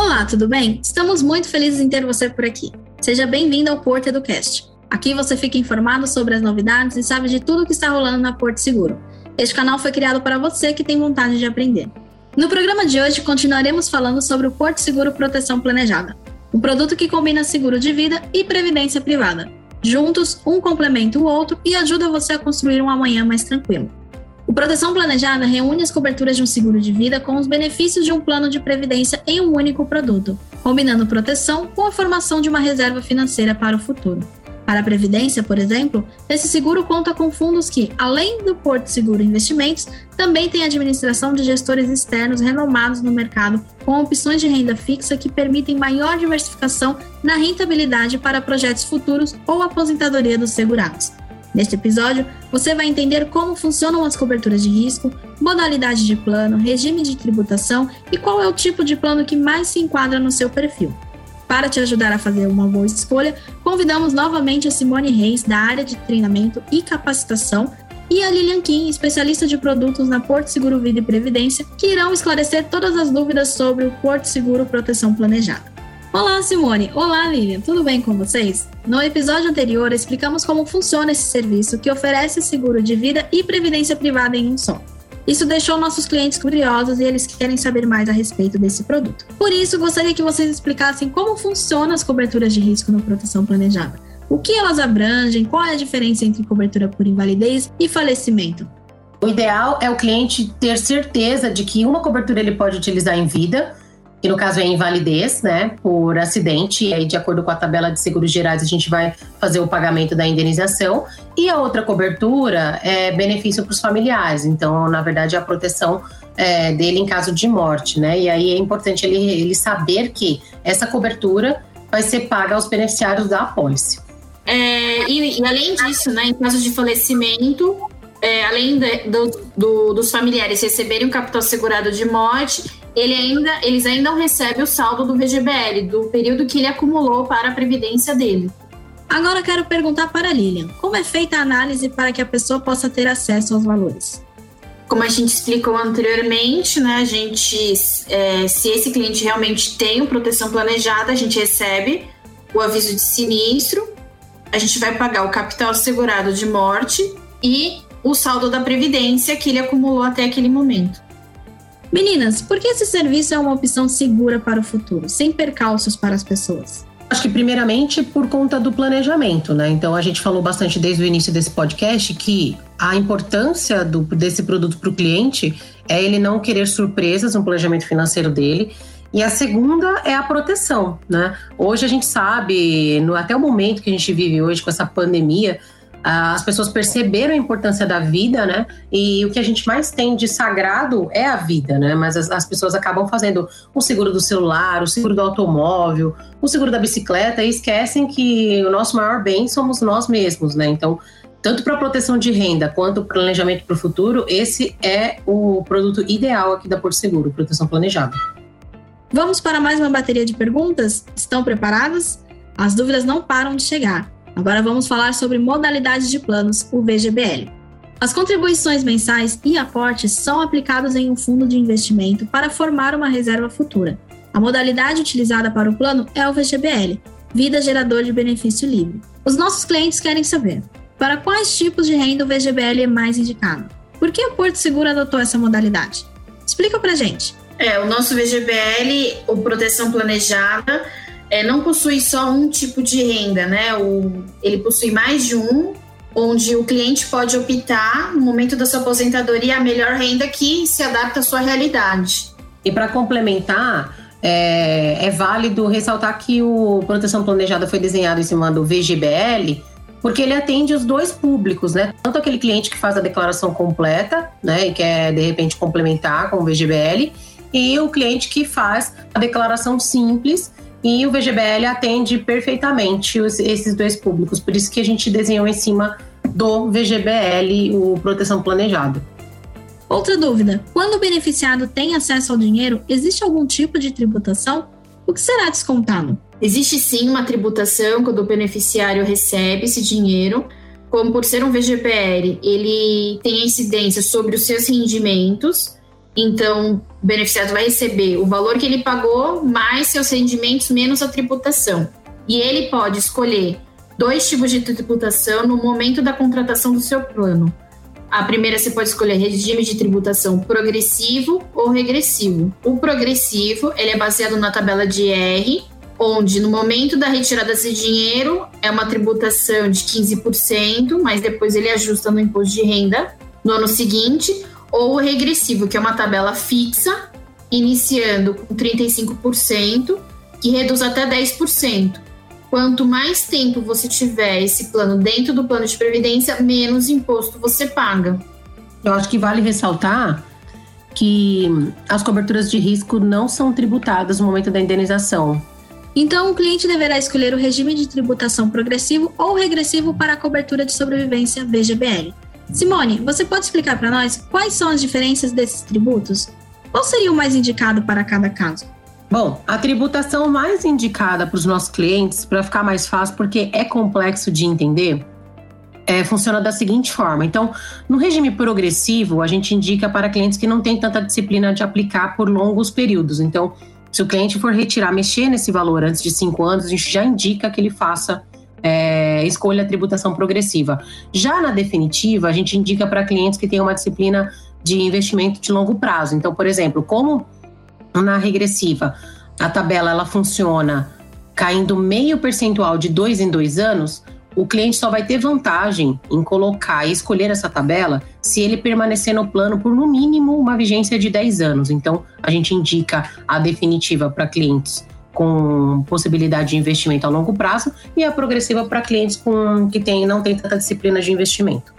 Olá, tudo bem? Estamos muito felizes em ter você por aqui. Seja bem-vindo ao Porto Educast. Aqui você fica informado sobre as novidades e sabe de tudo que está rolando na Porto Seguro. Este canal foi criado para você que tem vontade de aprender. No programa de hoje, continuaremos falando sobre o Porto Seguro Proteção Planejada, um produto que combina seguro de vida e previdência privada. Juntos, um complementa o outro e ajuda você a construir um amanhã mais tranquilo. O Proteção Planejada reúne as coberturas de um seguro de vida com os benefícios de um plano de previdência em um único produto, combinando proteção com a formação de uma reserva financeira para o futuro. Para a Previdência, por exemplo, esse seguro conta com fundos que, além do Porto Seguro Investimentos, também tem administração de gestores externos renomados no mercado, com opções de renda fixa que permitem maior diversificação na rentabilidade para projetos futuros ou aposentadoria dos segurados. Neste episódio, você vai entender como funcionam as coberturas de risco, modalidade de plano, regime de tributação e qual é o tipo de plano que mais se enquadra no seu perfil. Para te ajudar a fazer uma boa escolha, convidamos novamente a Simone Reis, da área de treinamento e capacitação, e a Lilian Kim, especialista de produtos na Porto Seguro Vida e Previdência, que irão esclarecer todas as dúvidas sobre o Porto Seguro Proteção Planejada. Olá, Simone! Olá, Lilian! Tudo bem com vocês? No episódio anterior, explicamos como funciona esse serviço que oferece seguro de vida e previdência privada em um só. Isso deixou nossos clientes curiosos e eles querem saber mais a respeito desse produto. Por isso, gostaria que vocês explicassem como funcionam as coberturas de risco na proteção planejada. O que elas abrangem, qual é a diferença entre cobertura por invalidez e falecimento? O ideal é o cliente ter certeza de que uma cobertura ele pode utilizar em vida que no caso é invalidez, né, por acidente, e aí de acordo com a tabela de seguros gerais a gente vai fazer o pagamento da indenização, e a outra cobertura é benefício para os familiares, então na verdade é a proteção é, dele em caso de morte, né, e aí é importante ele, ele saber que essa cobertura vai ser paga aos beneficiários da apólice. É, e, e, além disso, né, em caso de falecimento, é, além de, do, do, dos familiares receberem um capital segurado de morte, ele ainda, eles ainda não recebem o saldo do VGBL, do período que ele acumulou para a previdência dele. Agora quero perguntar para a Lilian, como é feita a análise para que a pessoa possa ter acesso aos valores? Como a gente explicou anteriormente, né, a gente, é, se esse cliente realmente tem proteção planejada, a gente recebe o aviso de sinistro, a gente vai pagar o capital segurado de morte e o saldo da previdência que ele acumulou até aquele momento. Meninas, por que esse serviço é uma opção segura para o futuro, sem percalços para as pessoas? Acho que primeiramente por conta do planejamento, né? Então a gente falou bastante desde o início desse podcast que a importância do, desse produto para o cliente é ele não querer surpresas no planejamento financeiro dele. E a segunda é a proteção, né? Hoje a gente sabe, no, até o momento que a gente vive hoje com essa pandemia, as pessoas perceberam a importância da vida, né? E o que a gente mais tem de sagrado é a vida, né? Mas as, as, pessoas acabam fazendo o seguro do celular, o seguro do automóvel, o seguro da bicicleta e esquecem que o nosso maior bem somos nós mesmos, né? Então, tanto para proteção de renda quanto planejamento para o futuro, esse é o produto ideal aqui da Porto Seguro, proteção planejada. Vamos para mais uma bateria de perguntas? Estão preparados? As dúvidas não param de chegar. Agora vamos falar sobre modalidades de planos, o VGBL. As contribuições mensais e aportes são aplicados em um fundo de investimento para formar uma reserva futura. A modalidade utilizada para o plano é o VGBL, Vida Gerador de Benefício Livre. Os nossos clientes querem saber para quais tipos de renda o VGBL é mais indicado. Por que o Porto Seguro adotou essa modalidade? Explica pra gente. É, o nosso VGBL, o Proteção Planejada, é, não possui só um tipo de renda, né? O, ele possui mais de um, onde o cliente pode optar, no momento da sua aposentadoria, a melhor renda que se adapta à sua realidade. E para complementar, é, é, válido ressaltar que o Proteção Planejada foi desenhado em cima do VGBL, porque ele atende os dois públicos, né? Tanto aquele cliente que faz a declaração completa, né, e quer de repente complementar com o VGBL, e o cliente que faz a declaração simples e o VGBL atende perfeitamente os, esses dois públicos, por isso que a gente desenhou em cima do VGBL o Proteção Planejada. Outra dúvida: quando o beneficiado tem acesso ao dinheiro, existe algum tipo de tributação? O que será descontado? Existe sim uma tributação quando o beneficiário recebe esse dinheiro, como por ser um VGPL, ele tem incidência sobre os seus rendimentos Então, o beneficiário vai receber o valor que ele pagou mais seus rendimentos menos a tributação. E ele pode escolher dois tipos de tributação no momento da contratação do seu plano. A primeira você pode escolher regime de tributação progressivo ou regressivo. O progressivo, ele é baseado na tabela de R, onde no momento da retirada desse dinheiro é uma tributação de 15%, mas depois ele ajusta no imposto de renda no ano seguinte, ou o regressivo, que é uma tabela fixa, iniciando com 35%, que reduz até 10%. Quanto mais tempo você tiver esse plano dentro do plano de previdência, menos imposto você paga. Eu acho que vale ressaltar que as coberturas de risco não são tributadas no momento da indenização. Então, o cliente deverá escolher o regime de tributação progressivo ou regressivo para a cobertura de sobrevivência VGBL. Simone, você pode explicar para nós quais são as diferenças desses tributos? Qual seria o mais indicado para cada caso? Bom, a tributação mais indicada para os nossos clientes, para ficar mais fácil, porque é complexo de entender, é, funciona da seguinte forma. Então, no regime progressivo, a gente indica para clientes que não têm tanta disciplina de aplicar por longos períodos. Então, se o cliente for retirar, mexer nesse valor antes de cinco anos, a gente já indica que ele faça é, escolha a tributação progressiva. Já na definitiva, a gente indica para clientes que têm uma disciplina de investimento de longo prazo. Então, por exemplo, como na regressiva a tabela ela funciona caindo meio percentual de dois em dois anos, o cliente só vai ter vantagem em colocar e escolher essa tabela se ele permanecer no plano por no mínimo uma vigência de 10 anos. Então, a gente indica a definitiva para clientes com possibilidade de investimento a longo prazo e a progressiva para clientes com, que tem, não têm tanta disciplina de investimento.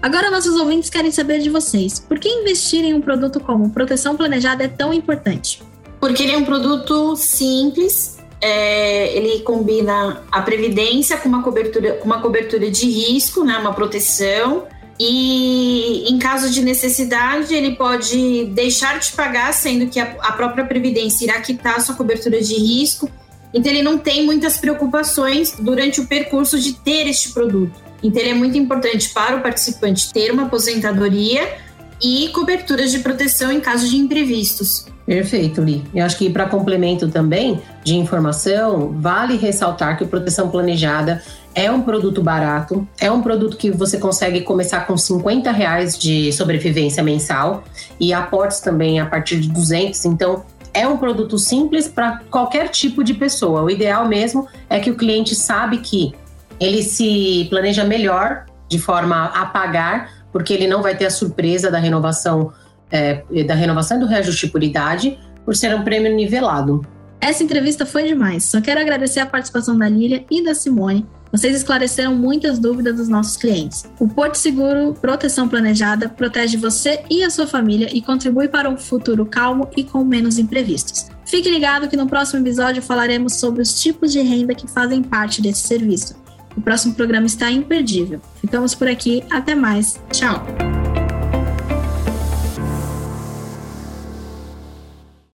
Agora nossos ouvintes querem saber de vocês. Por que investir em um produto como proteção planejada é tão importante? Porque ele é um produto simples, é, ele combina a previdência com uma cobertura, com uma cobertura de risco, né, uma proteção, e em caso de necessidade, ele pode deixar de pagar, sendo que a, a própria Previdência irá quitar sua cobertura de risco. Então, ele não tem muitas preocupações durante o percurso de ter este produto. Então, ele é muito importante para o participante ter uma aposentadoria e coberturas de proteção em caso de imprevistos. Perfeito, Li. Eu acho que para complemento também de informação, vale ressaltar que a proteção planejada é um produto barato, é um produto que você consegue começar com 50 reais de sobrevivência mensal e aportes também a partir de 200. Então, é um produto simples para qualquer tipo de pessoa. O ideal mesmo é que o cliente sabe que ele se planeja melhor de forma a pagar, porque ele não vai ter a surpresa da renovação é, da renovação do reajuste por idade, por ser um prêmio nivelado. Essa entrevista foi demais. Só quero agradecer a participação da Lília e da Simone vocês esclareceram muitas dúvidas dos nossos clientes. O Porto Seguro Proteção Planejada protege você e a sua família e contribui para um futuro calmo e com menos imprevistos. Fique ligado que no próximo episódio falaremos sobre os tipos de renda que fazem parte desse serviço. O próximo programa está imperdível. Ficamos por aqui, até mais. Tchau!